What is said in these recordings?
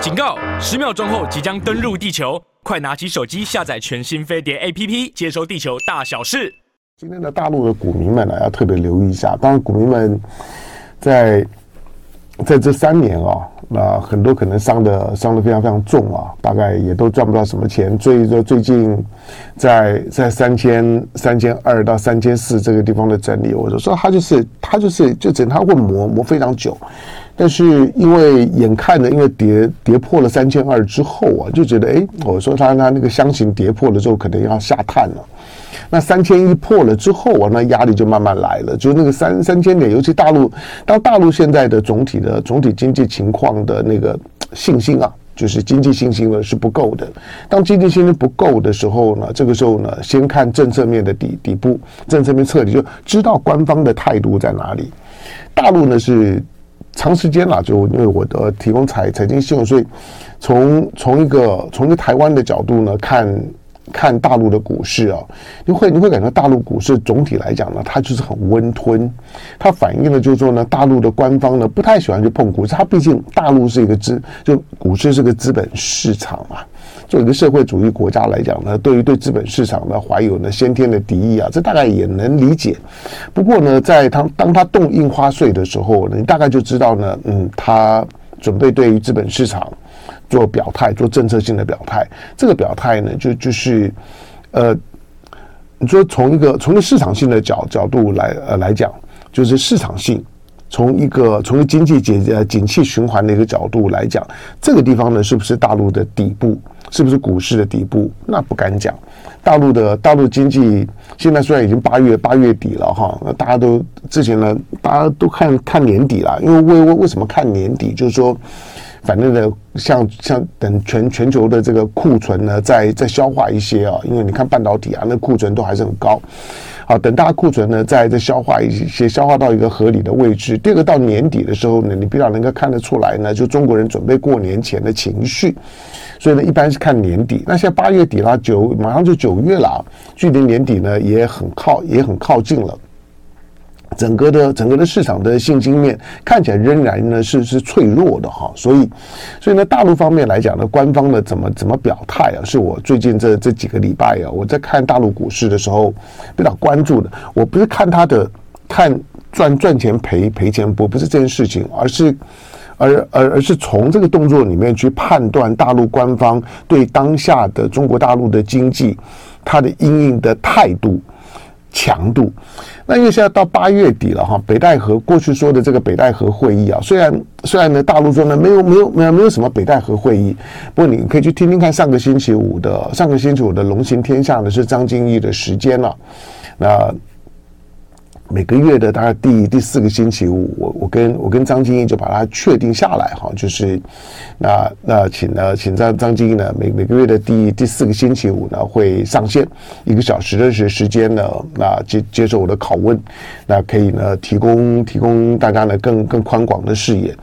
警告！十秒钟后即将登陆地球，快拿起手机下载全新飞碟 APP，接收地球大小事。今天的大陆的股民们呢，要特别留意一下。当然，股民们在在这三年啊，那很多可能伤的伤的非常非常重啊，大概也都赚不到什么钱。最最最近在在三千三千二到三千四这个地方的整理，我就说他就是他就是就整他会磨磨非常久。但是因为眼看着，因为跌跌破了三千二之后啊，就觉得哎，我说他他那个箱型跌破了之后，可能要下探了。那三千一破了之后啊，那压力就慢慢来了。就是那个三三千点，尤其大陆，当大陆现在的总体的总体经济情况的那个信心啊，就是经济信心呢是不够的。当经济信心不够的时候呢，这个时候呢，先看政策面的底底部，政策面彻底就知道官方的态度在哪里。大陆呢是。长时间了，就因为我的提供财财经新闻，所以从从一个从一个台湾的角度呢，看看大陆的股市啊，你会你会感觉大陆股市总体来讲呢，它就是很温吞，它反映了就是说呢，大陆的官方呢不太喜欢去碰股市，它毕竟大陆是一个资，就股市是个资本市场嘛。作为一个社会主义国家来讲呢，对于对资本市场呢怀有呢先天的敌意啊，这大概也能理解。不过呢，在他当他动印花税的时候呢，你大概就知道呢，嗯，他准备对于资本市场做表态，做政策性的表态。这个表态呢，就就是呃，你说从一个从一个市场性的角角度来呃来讲，就是市场性。从一个从经济景呃景气循环的一个角度来讲，这个地方呢，是不是大陆的底部？是不是股市的底部？那不敢讲。大陆的大陆经济现在虽然已经八月八月底了哈，那大家都之前呢，大家都看看年底了。因为为为为什么看年底？就是说，反正呢，像像等全全球的这个库存呢，再再消化一些啊。因为你看半导体啊，那库存都还是很高。好，等大家库存呢，再再消化一些，消化到一个合理的位置。第二个到年底的时候呢，你比较能够看得出来呢，就中国人准备过年前的情绪。所以呢，一般是看年底。那现在八月底了，九马上就九月了，距离年底呢也很靠，也很靠近了。整个的整个的市场的信心面看起来仍然呢是是脆弱的哈。所以，所以呢，大陆方面来讲呢，官方的怎么怎么表态啊，是我最近这这几个礼拜啊，我在看大陆股市的时候比较关注的。我不是看他的看赚赚钱赔赔钱不不是这件事情，而是。而而而是从这个动作里面去判断大陆官方对当下的中国大陆的经济，它的因应的态度强度。那因为现在到八月底了哈，北戴河过去说的这个北戴河会议啊，虽然虽然呢大陆说呢没有没有没有没有什么北戴河会议，不过你可以去听听看上个星期五的上个星期五的龙行天下呢是张敬义的时间了，那。每个月的大概第第四个星期五，我我跟我跟张金义就把它确定下来哈，就是那那请呢请张张金义呢每每个月的第第四个星期五呢会上线一个小时的时时间呢，那接接受我的拷问，那可以呢提供提供大家呢更更宽广的视野。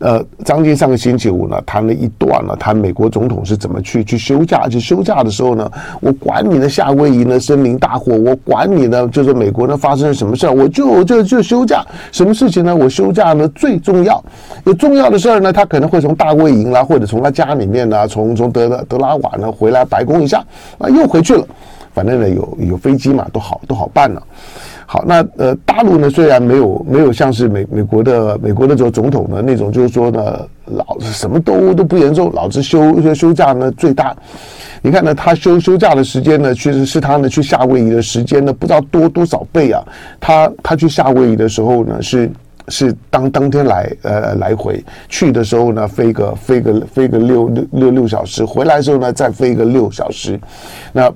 呃，张金上个星期五呢谈了一段了，谈美国总统是怎么去去休假，去休假的时候呢，我管你的夏威夷呢森林大火，我管你呢就是美国呢发生了什么事儿，我就就就休假，什么事情呢？我休假呢最重要，有重要的事儿呢，他可能会从大卫营啦，或者从他家里面呢，从从德德拉瓦呢回来白宫一下，啊又回去了，反正呢有有飞机嘛，都好都好办了。好，那呃，大陆呢，虽然没有没有像是美美国的美国的这个总统呢那种，就是说呢，老子什么都都不严重，老子休休假呢最大。你看呢，他休休假的时间呢，确实是他呢去夏威夷的时间呢，不知道多多少倍啊。他他去夏威夷的时候呢，是是当当天来呃来回，去的时候呢飞个飞个飞个六六六六小时，回来的时候呢再飞个六小时，那。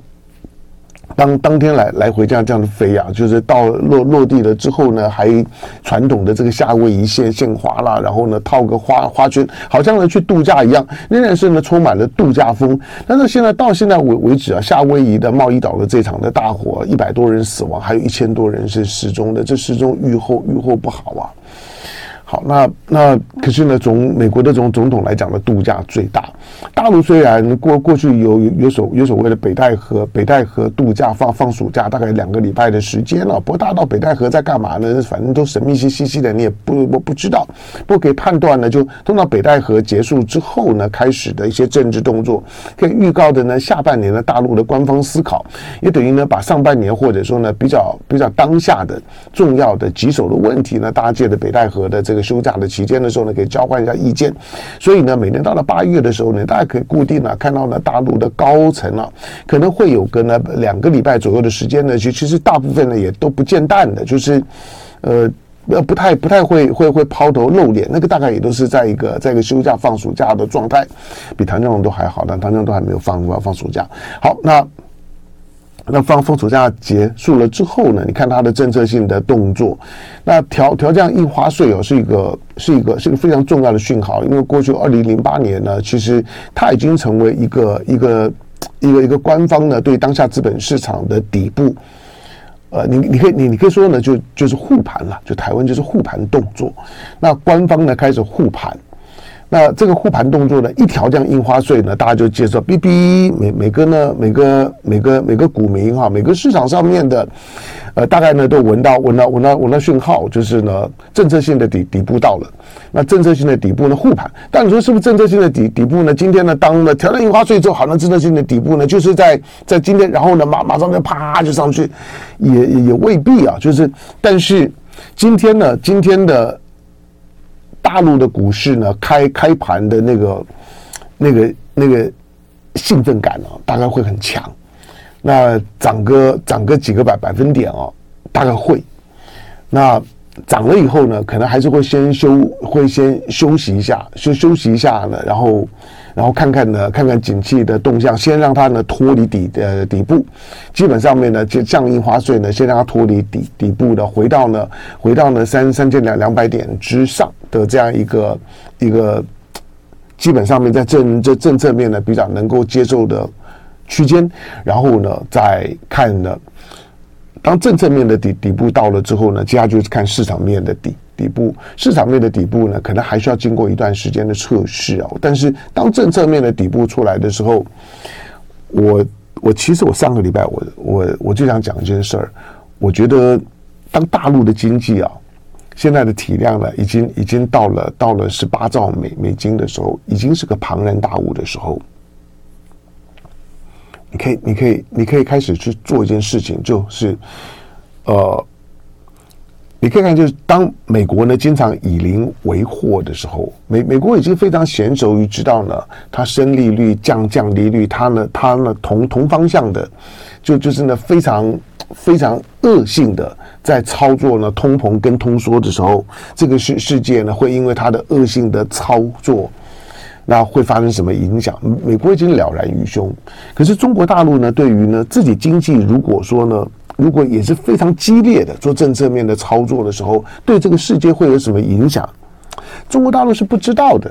当当天来来回这样这样的飞啊，就是到落落地了之后呢，还传统的这个夏威夷献献花啦，然后呢套个花花圈，好像呢去度假一样，仍然是呢充满了度假风。但是现在到现在为为止啊，夏威夷的贸易岛的这场的大火，一百多人死亡，还有一千多人是失踪的，这失踪预后预后不好啊。好，那那可是呢，从美国的总总统来讲呢，度假最大。大陆虽然过过去有有所有所谓的北戴河北戴河度假放放暑假，大概两个礼拜的时间了。不过大到北戴河在干嘛呢？反正都神秘兮兮兮的，你也不我不知道。不过可以判断呢，就通到北戴河结束之后呢，开始的一些政治动作，可以预告的呢，下半年的大陆的官方思考，也等于呢，把上半年或者说呢，比较比较当下的重要的棘手的问题呢，大家借着北戴河的这个。休假的期间的时候呢，可以交换一下意见。所以呢，每年到了八月的时候呢，大家可以固定啊看到呢，大陆的高层啊，可能会有个呢两个礼拜左右的时间呢，其其实大部分呢也都不见淡的，就是呃呃不太不太会会会抛头露脸，那个大概也都是在一个在一个休假放暑假的状态，比唐湘龙都还好，但唐湘龙都还没有放放放暑假。好，那。那放放暑假结束了之后呢？你看它的政策性的动作，那调调降印花税哦，是一个是一个是一个非常重要的讯号。因为过去二零零八年呢，其实它已经成为一个一个一个一个官方呢对当下资本市场的底部。呃，你你可以你你可以说呢，就就是护盘了，就台湾就是护盘动作。那官方呢开始护盘。那这个护盘动作呢，一调降印花税呢，大家就接受。哔哔，每每个呢，每个每个每个股民哈，每个市场上面的，呃，大概呢都闻到闻到闻到闻到讯号，就是呢政策性的底底部到了。那政策性的底部呢护盘，但你说是不是政策性的底底部呢？今天呢，当了调降印花税之后，好像政策性的底部呢，就是在在今天，然后呢马马上就啪就上去，也也未必啊。就是但是今天呢，今天的。大陆的股市呢，开开盘的那个、那个、那个兴奋感呢、啊，大概会很强。那涨个涨个几个百百分点哦、大概会。那涨了以后呢，可能还是会先休，会先休息一下，休休息一下呢，然后。然后看看呢，看看景气的动向，先让它呢脱离底呃底部，基本上面呢就降印花税呢，先让它脱离底底部的，回到呢回到呢三三千两两百点之上的这样一个一个，基本上面在政这政策面呢比较能够接受的区间，然后呢再看呢，当政策面的底底部到了之后呢，接下来就是看市场面的底。底部市场面的底部呢，可能还需要经过一段时间的测试哦。但是当政策面的底部出来的时候，我我其实我上个礼拜我我我就想讲一件事儿。我觉得当大陆的经济啊，现在的体量呢，已经已经到了到了十八兆美美金的时候，已经是个庞然大物的时候，你可以你可以你可以开始去做一件事情，就是呃。你看看，就是当美国呢经常以邻为壑的时候，美美国已经非常娴熟于知道呢，它升利率、降降利率，它呢它呢同同方向的，就就是呢非常非常恶性的在操作呢通膨跟通缩的时候，这个世世界呢会因为它的恶性的操作，那会发生什么影响？美国已经了然于胸，可是中国大陆呢，对于呢自己经济，如果说呢。如果也是非常激烈的做政策面的操作的时候，对这个世界会有什么影响？中国大陆是不知道的。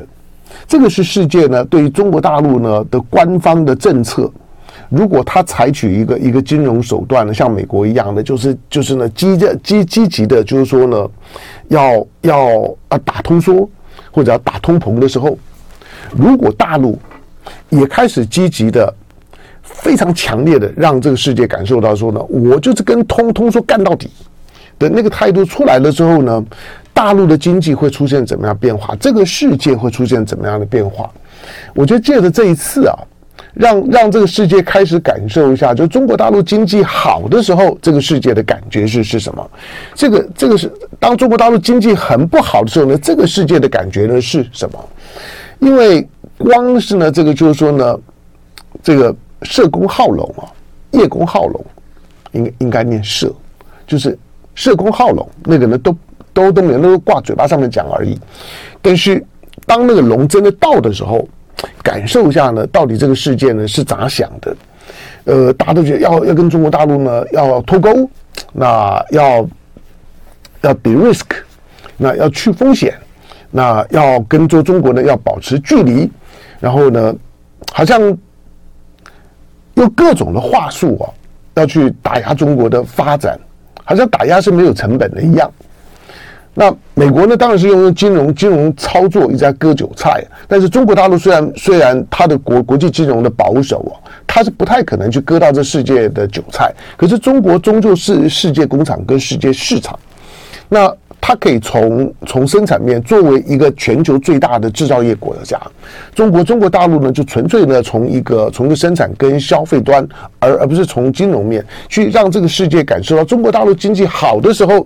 这个是世界呢，对于中国大陆呢的官方的政策，如果他采取一个一个金融手段呢，像美国一样的，就是就是呢积极积积极的，就是说呢，要要啊打通缩或者要打通膨的时候，如果大陆也开始积极的。非常强烈的让这个世界感受到说呢，我就是跟通通说干到底的那个态度出来了之后呢，大陆的经济会出现怎么样变化？这个世界会出现怎么样的变化？我觉得借着这一次啊，让让这个世界开始感受一下，就中国大陆经济好的时候，这个世界的感觉是是什么？这个这个是当中国大陆经济很不好的时候呢，这个世界的感觉呢是什么？因为光是呢，这个就是说呢，这个。社公好龙啊，叶公好龙，应该应该念社，就是社公好龙，那个呢都都都没有，都挂嘴巴上面讲而已。但是当那个龙真的到的时候，感受一下呢，到底这个世界呢是咋想的？呃，大家都觉得要要跟中国大陆呢要脱钩，那要要 de-risk，那要去风险，那要跟着中国呢要保持距离，然后呢，好像。用各种的话术啊，要去打压中国的发展，好像打压是没有成本的一样。那美国呢，当然是用金融金融操作一直在割韭菜。但是中国大陆虽然虽然它的国国际金融的保守啊，它是不太可能去割到这世界的韭菜。可是中国终究是世界工厂跟世界市场，那它可以从从生产面作为一个全球最大的制造业国家，中国中国大陆呢就纯粹呢从一个从一个生产跟消费端，而而不是从金融面去让这个世界感受到中国大陆经济好的时候。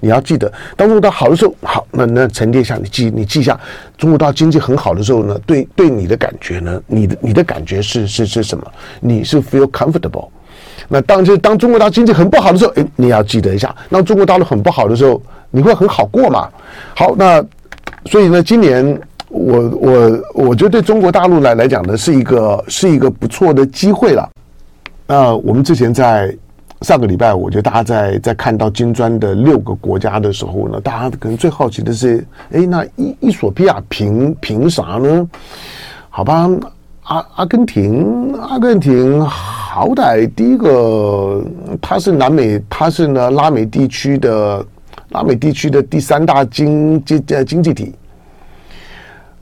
你要记得，当中国大陆好的时候，好，那那沉淀下，你记你记一下，中国大陆经济很好的时候呢，对对你的感觉呢，你的你的感觉是是是什么？你是 feel comfortable。那当就当中国大陆经济很不好的时候，诶，你要记得一下，当中国大陆很不好的时候，你会很好过嘛？好，那所以呢，今年我我我觉得对中国大陆来来讲呢，是一个是一个不错的机会了。那我们之前在。上个礼拜，我觉得大家在在看到金砖的六个国家的时候呢，大家可能最好奇的是，哎，那伊伊索比亚凭凭啥呢？好吧，阿阿根廷，阿根廷好歹第一个，它是南美，它是呢拉美地区的拉美地区的第三大经经经济体，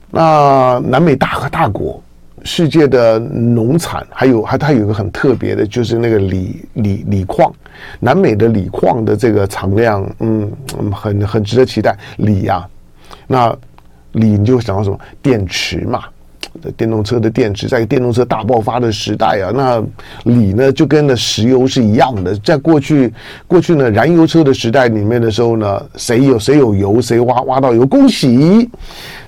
那南美大和大国。世界的农产还有还它有一个很特别的，就是那个锂锂锂矿，南美的锂矿的这个产量，嗯，很很值得期待。锂呀、那锂你就想到什么？电池嘛，电动车的电池，在电动车大爆发的时代啊，那锂呢就跟那石油是一样的。在过去过去呢，燃油车的时代里面的时候呢，谁有谁有油，谁挖挖到油，恭喜。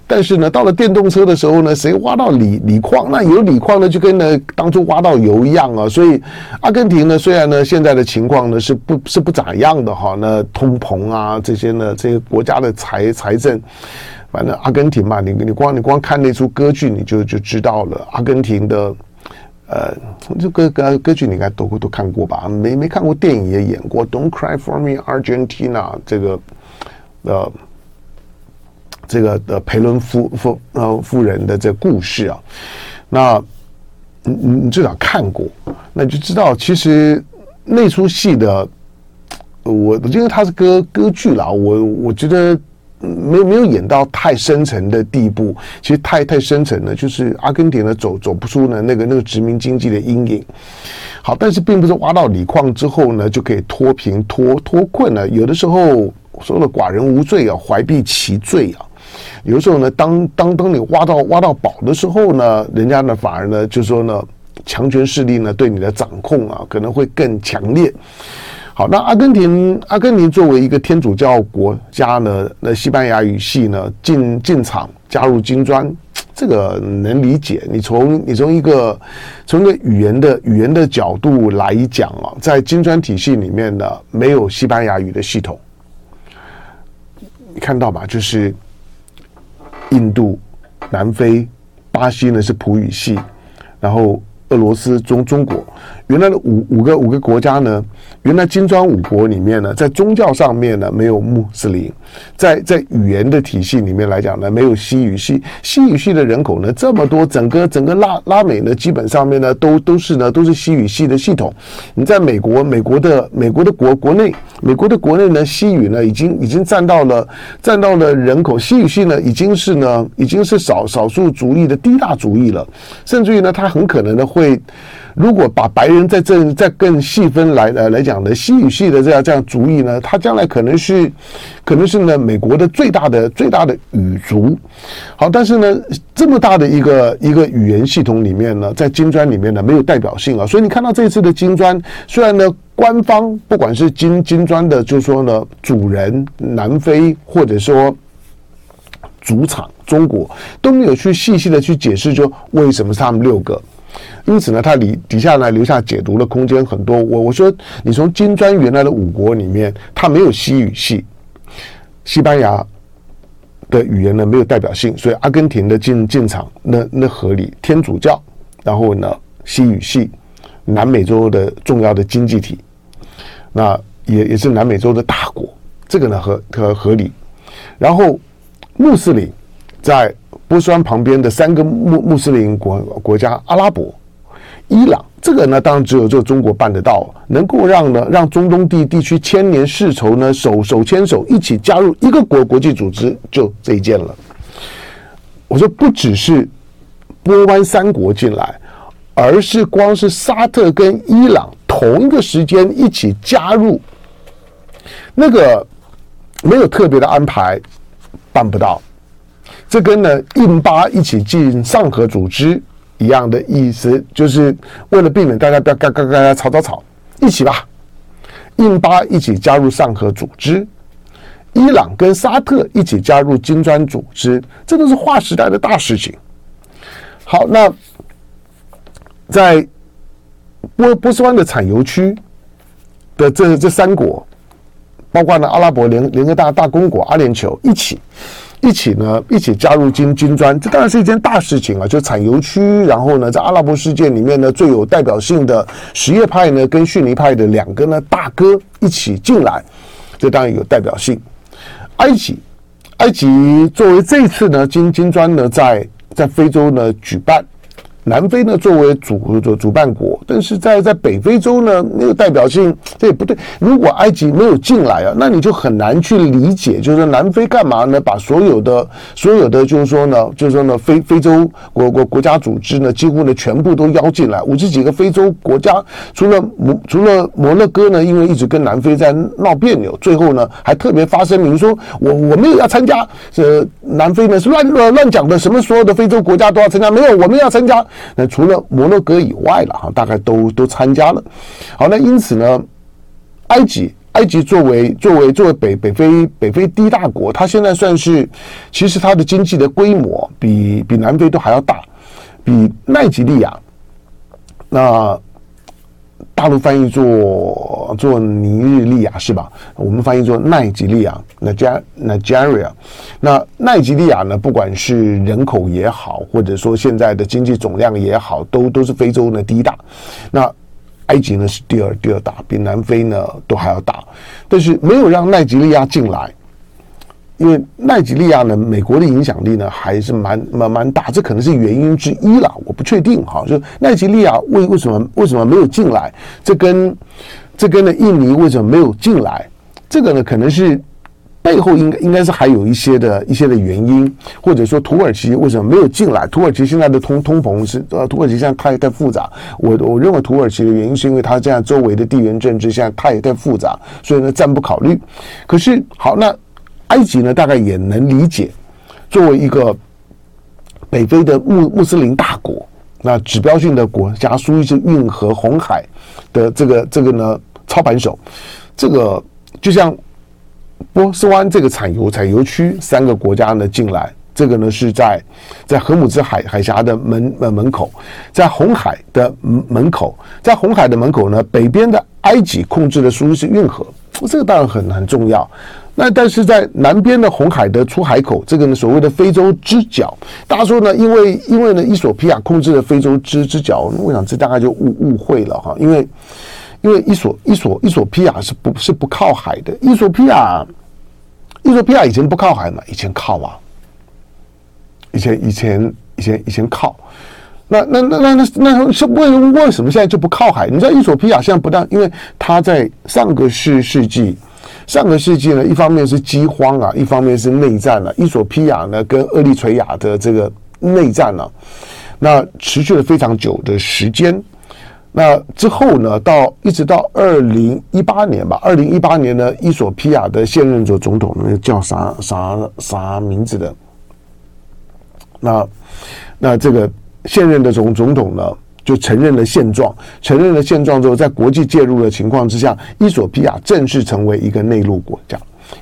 但是呢，到了电动车的时候呢，谁挖到锂锂矿，那有锂矿呢，就跟呢当初挖到油一样啊。所以，阿根廷呢，虽然呢现在的情况呢是不是不咋样的哈，那通膨啊这些呢，这些国家的财财政，反正阿根廷嘛，你你光你光看那出歌剧，你就就知道了。阿根廷的，呃，这歌歌歌剧你应该都都看过吧？没没看过电影也演过《Don't Cry for Me Argentina》这个，呃。这个的培伦夫夫呃夫人的这故事啊，那你你至少看过，那就知道其实那出戏的，我因为它是歌歌剧啦，我我觉得没有没有演到太深层的地步，其实太太深层了，就是阿根廷呢走走不出呢那个那个殖民经济的阴影。好，但是并不是挖到锂矿之后呢就可以脱贫脱脱困了，有的时候说了寡人无罪啊，怀璧其罪啊。有时候呢，当当当你挖到挖到宝的时候呢，人家呢反而呢就说呢，强权势力呢对你的掌控啊可能会更强烈。好，那阿根廷阿根廷作为一个天主教国家呢，那西班牙语系呢进进场加入金砖，这个能理解。你从你从一个从一个语言的语言的角度来讲啊，在金砖体系里面呢，没有西班牙语的系统，你看到吧？就是。印度、南非、巴西呢是葡语系，然后俄罗斯、中中国。原来的五五个五个国家呢，原来金砖五国里面呢，在宗教上面呢没有穆斯林，在在语言的体系里面来讲呢，没有西语系。西语系的人口呢这么多，整个整个拉拉美呢，基本上面呢都都是呢都是西语系的系统。你在美国，美国的美国的国国内，美国的国内呢，西语呢已经已经占到了占到了人口，西语系呢已经是呢已经是少少数族裔的第一大族裔了，甚至于呢，它很可能呢会。如果把白人在这再更细分来呃来讲的西语系的这样这样族裔呢，他将来可能是可能是呢美国的最大的最大的语族。好，但是呢这么大的一个一个语言系统里面呢，在金砖里面呢没有代表性啊，所以你看到这次的金砖，虽然呢官方不管是金金砖的，就是说呢主人南非或者说主场中国都没有去细细的去解释，就为什么是他们六个。因此呢，它里底下呢留下解读的空间很多。我我说，你从金砖原来的五国里面，它没有西语系，西班牙的语言呢没有代表性，所以阿根廷的进进场那那合理。天主教，然后呢西语系，南美洲的重要的经济体，那也也是南美洲的大国，这个呢合合合理。然后穆斯林在波斯湾旁边的三个穆穆斯林国国家，阿拉伯。伊朗，这个呢，当然只有这中国办得到，能够让呢让中东地地区千年世仇呢手手牵手一起加入一个国国际组织，就这一件了。我说不只是波湾三国进来，而是光是沙特跟伊朗同一个时间一起加入，那个没有特别的安排，办不到。这跟呢印巴一起进上合组织一样的意思，就是为了避免大家不要嘎嘎嘎吵吵吵，一起吧。印巴一起加入上合组织，伊朗跟沙特一起加入金砖组织，这都是划时代的大事情。好，那在波波斯湾的产油区的这这三国，包括呢阿拉伯联联合大大公国阿联酋一起。一起呢，一起加入金金砖，这当然是一件大事情啊！就产油区，然后呢，在阿拉伯世界里面呢，最有代表性的什叶派呢，跟逊尼派的两个呢大哥一起进来，这当然有代表性。埃及，埃及作为这次呢金金砖呢，在在非洲呢举办。南非呢，作为主主主办国，但是在在北非洲呢，没有代表性，这也不对。如果埃及没有进来啊，那你就很难去理解，就是说南非干嘛呢？把所有的所有的，就是说呢，就是说呢，非非洲国国国家组织呢，几乎呢全部都邀进来，五十几个非洲国家，除了摩除了摩洛哥呢，因为一直跟南非在闹别扭，最后呢还特别发声明说，我我没有要参加，这南非呢是乱乱乱讲的，什么所有的非洲国家都要参加，没有，我们要参加。那除了摩洛哥以外了哈，大概都都参加了。好，那因此呢，埃及埃及作为作为作为北北非北非第一大国，它现在算是其实它的经济的规模比比南非都还要大，比奈及利亚那。大陆翻译做做尼日利亚是吧？我们翻译做奈及利亚，那加 Nigeria。那奈及利亚呢？不管是人口也好，或者说现在的经济总量也好，都都是非洲的第一大。那埃及呢是第二第二大，比南非呢都还要大，但是没有让奈及利亚进来。因为奈及利亚呢，美国的影响力呢还是蛮蛮蛮大，这可能是原因之一了，我不确定哈。就奈及利亚为为什么为什么没有进来？这跟这跟呢印尼为什么没有进来？这个呢可能是背后应该应该是还有一些的一些的原因，或者说土耳其为什么没有进来？土耳其现在的通通膨是呃，土耳其现在太太复杂。我我认为土耳其的原因是因为它这样周围的地缘政治现在太太复杂，所以呢暂不考虑。可是好那。埃及呢，大概也能理解，作为一个北非的穆穆斯林大国，那指标性的国家，苏伊士运河、红海的这个这个呢操盘手，这个就像波斯湾这个产油产油区，三个国家呢进来，这个呢是在在荷姆兹海海峡的门门门口，在红海的门口，在红海的门口呢，北边的埃及控制的苏伊士运河，这个当然很很重要。那但是在南边的红海的出海口，这个呢所谓的非洲之角，大家说呢，因为因为呢，衣索比亚控制了非洲之之角，我想这大概就误误会了哈，因为因为衣索衣索衣索比亚是不是不靠海的，衣索比亚衣索比亚以前不靠海嘛，以前靠啊，以前以前以前以前靠，那那那那那那是为为什么现在就不靠海？你知道衣索比亚现在不但因为它在上个世世纪。上个世纪呢，一方面是饥荒啊，一方面是内战了、啊。衣索比亚呢，跟厄立垂亚的这个内战呢、那持续了非常久的时间。那之后呢，到一直到二零一八年吧，二零一八年呢，伊索比亚的现任的总统呢叫啥啥啥名字的？那那这个现任的总总统呢？就承认了现状，承认了现状之后，在国际介入的情况之下，伊索比亚正式成为一个内陆国家，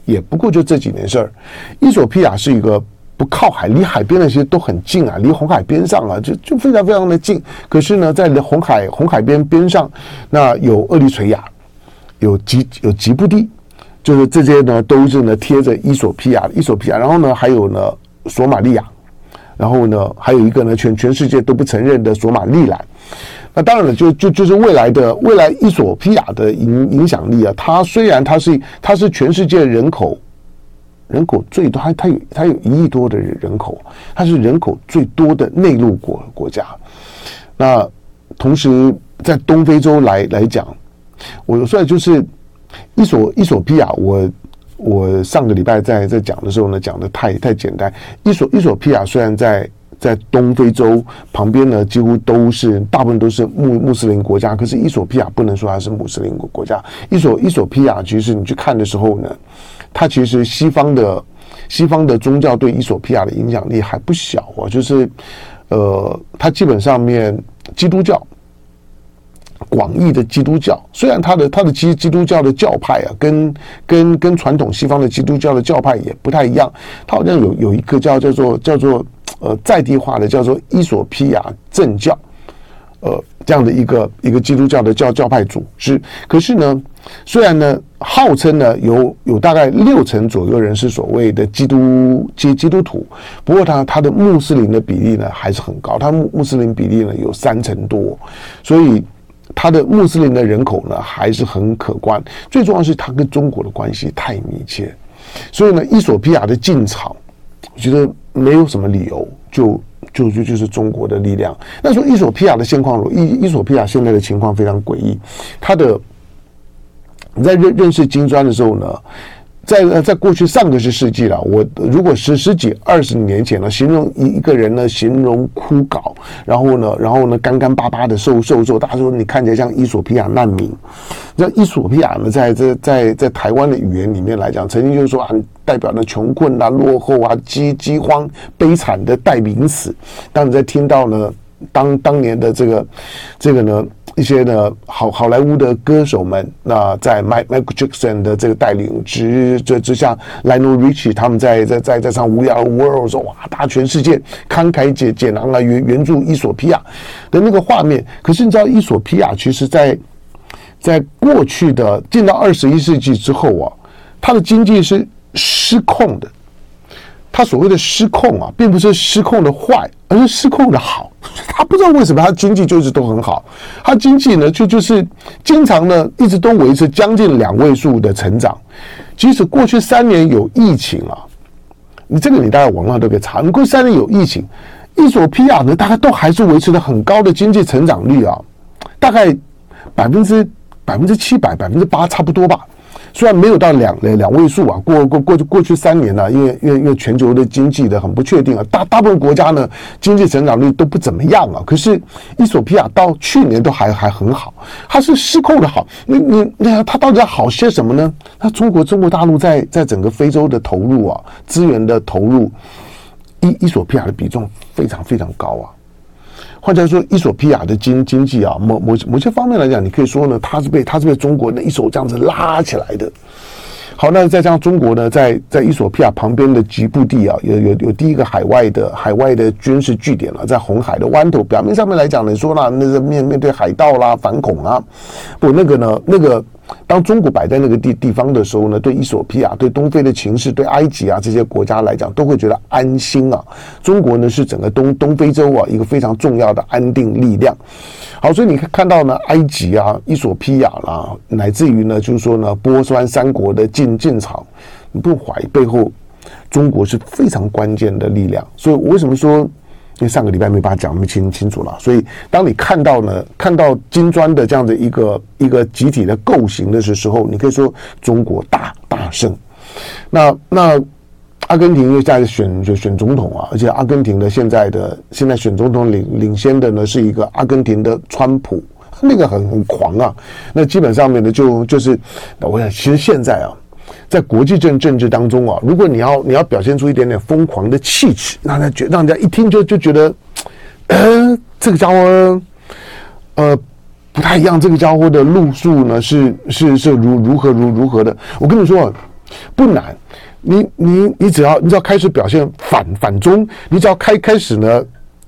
也不过就这几年事儿。伊索比亚是一个不靠海，离海边那些都很近啊，离红海边上啊，就就非常非常的近。可是呢，在红海红海边边上，那有厄立垂亚，有吉有吉布地，就是这些呢都是呢贴着伊索比亚，伊索比亚，然后呢还有呢索马利亚。然后呢，还有一个呢，全全世界都不承认的索马利兰。那当然了，就就就是未来的未来，衣索比亚的影影响力啊。它虽然它是它是全世界人口人口最多，它它有它有一亿多的人口，它是人口最多的内陆国国家。那同时在东非洲来来讲，我说的就是伊索伊索比亚，我我上个礼拜在在讲的时候呢，讲的太太简单。伊索伊索比亚虽然在在东非洲旁边呢，几乎都是大部分都是穆穆斯林国家，可是伊索比亚不能说它是穆斯林国国家。伊索伊索比亚其实你去看的时候呢，它其实西方的西方的宗教对伊索比亚的影响力还不小啊，就是呃，它基本上面基督教。广义的基督教，虽然它的它的基基督教的教派啊，跟跟跟传统西方的基督教的教派也不太一样，它好像有有一个叫叫做叫做呃在地化的叫做伊索比亚正教，呃这样的一个一个基督教的教教派组织。可是呢，虽然呢号称呢有有大概六成左右人是所谓的基督基基督徒，不过他他的穆斯林的比例呢还是很高，他穆穆斯林比例呢有三成多，所以。他的穆斯林的人口呢还是很可观，最重要是他跟中国的关系太密切，所以呢，伊索比亚的进场，我觉得没有什么理由，就就就就是中国的力量。那说伊索比亚的现况，伊伊索比亚现在的情况非常诡异，他的你在认认识金砖的时候呢。在，在过去上个世纪了，我如果十十几二十年前呢，形容一一个人呢，形容枯槁，然后呢，然后呢，干干巴巴的瘦瘦瘦，大家说你看起来像伊索比亚难民。那伊索比亚呢，在这在在台湾的语言里面来讲，曾经就是说啊，代表了穷困啊、落后啊、饥饥荒、悲惨的代名词。当你在听到呢，当当年的这个这个呢。一些呢，好好莱坞的歌手们，那在 Michael Jackson 的这个带领之之之下，Lionel Richie 他们在在在在唱《We Are World》说哇，大全世界慷慨解解囊啊，援援助伊索比亚的那个画面。可是你知道，伊索比亚其实在在过去的进到二十一世纪之后啊，它的经济是失控的。他所谓的失控啊，并不是失控的坏，而是失控的好。他不知道为什么他经济就一直都很好，他经济呢就就是经常呢一直都维持将近两位数的成长，即使过去三年有疫情啊，你这个你大概网上都可以查，你过去三年有疫情，伊索比亚呢大概都还是维持了很高的经济成长率啊，大概百分之百分之七百百分之八差不多吧。虽然没有到两两位数啊，过过过去过去三年呢、因为因为因为全球的经济的很不确定啊，大大部分国家呢经济成长率都不怎么样啊。可是伊索比亚到去年都还还很好，它是失控的好。你你那它到底要好些什么呢？那中国中国大陆在在整个非洲的投入啊，资源的投入，伊伊索比亚的比重非常非常高啊。换句话说，伊索比亚的经经济啊，某某某些方面来讲，你可以说呢，它是被它是被中国那一手这样子拉起来的。好，那再加上中国呢，在在伊索比亚旁边的局部地啊，有有有第一个海外的海外的军事据点了，在红海的湾头。表面上面来讲，呢说啦，那个面面对海盗啦、反恐啊，不，那个呢，那个。当中国摆在那个地地方的时候呢，对伊索比亚、对东非的情势、对埃及啊这些国家来讲，都会觉得安心啊。中国呢是整个东东非洲啊一个非常重要的安定力量。好，所以你看到呢，埃及啊、伊索比亚啦，乃至于呢，就是说呢，波斯湾三国的进进场，你不怀疑背后中国是非常关键的力量。所以为什么说？因为上个礼拜没把它讲那么清清楚了，所以当你看到呢，看到金砖的这样的一个一个集体的构型的时候，你可以说中国大大胜。那那阿根廷因为在选选选总统啊，而且阿根廷的现在的现在选总统领领先的呢是一个阿根廷的川普，那个很很狂啊。那基本上面呢就就是，我想其实现在啊。在国际政政治当中啊，如果你要你要表现出一点点疯狂的气质，让他觉让人家一听就就觉得，呃，这个家伙，呃，不太一样。这个家伙的路数呢，是是是如如何如如何的。我跟你说，不难，你你你只要你只要开始表现反反中，你只要开开始呢，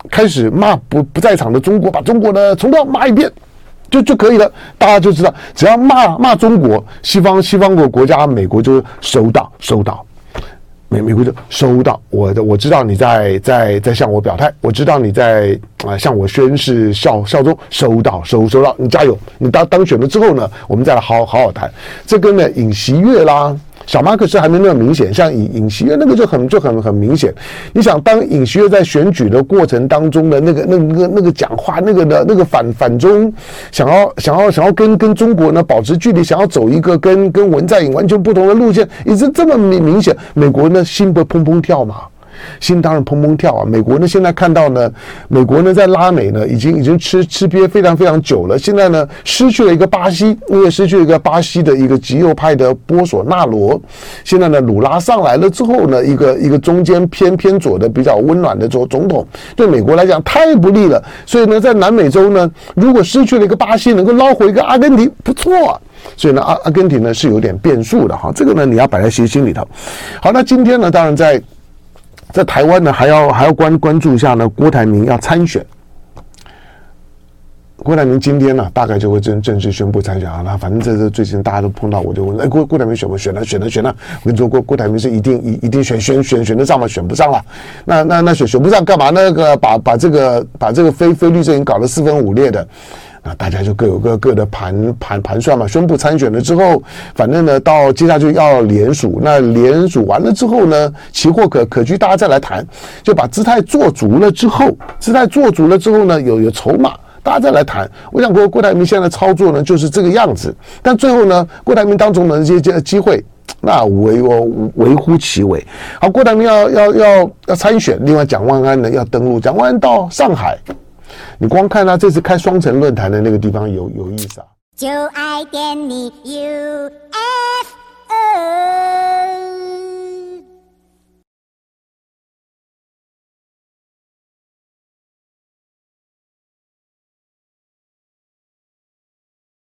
开始骂不不在场的中国，把中国呢从头骂一遍。就就可以了，大家就知道，只要骂骂中国，西方西方国国家，美国就收到收到，美美国就收到，我的我知道你在在在向我表态，我知道你在啊、向我宣誓效效忠，收到收收到，你加油，你当当选了之后呢，我们再来好好好谈。这跟呢尹锡月啦，小马克思还没那么明显，像尹尹锡悦那个就很就很很明显。你想，当尹锡悦在选举的过程当中的那个那个那个讲话，那个的那个反反中，想要想要想要跟跟中国呢保持距离，想要走一个跟跟文在寅完全不同的路线，已经这么明明显。美国呢心不砰砰跳嘛？心当然砰砰跳啊！美国呢，现在看到呢，美国呢在拉美呢，已经已经吃吃瘪非常非常久了。现在呢，失去了一个巴西，因为失去了一个巴西的一个极右派的波索纳罗。现在呢，鲁拉上来了之后呢，一个一个中间偏偏左的比较温暖的总总统，对美国来讲太不利了。所以呢，在南美洲呢，如果失去了一个巴西，能够捞回一个阿根廷，不错。所以呢，阿阿根廷呢是有点变数的哈。这个呢，你要摆在心心里头。好，那今天呢，当然在。在台湾呢，还要还要关关注一下呢。郭台铭要参选，郭台铭今天呢，大概就会正正式宣布参选啊。那反正这是最近大家都碰到，我就问：哎，郭郭台铭选不选了？选了选了。我跟你说，郭郭台铭是一定一一定选选选选得上吗？选不上了。那那那选选不上干嘛？那个把把这个把这个非非绿阵营搞得四分五裂的。那大家就各有各各的盘盘盘算嘛。宣布参选了之后，反正呢，到接下去要联署。那联署完了之后呢，期货可可居，大家再来谈，就把姿态做足了之后，姿态做足了之后呢，有有筹码，大家再来谈。我想郭郭台铭现在操作呢，就是这个样子。但最后呢，郭台铭当中的这些机会，那微我微乎其微。好，郭台铭要要要要参选，另外蒋万安呢要登陆，蒋万安到上海。你光看他这次开双城论坛的那个地方有有意思啊。就爱点你 ufo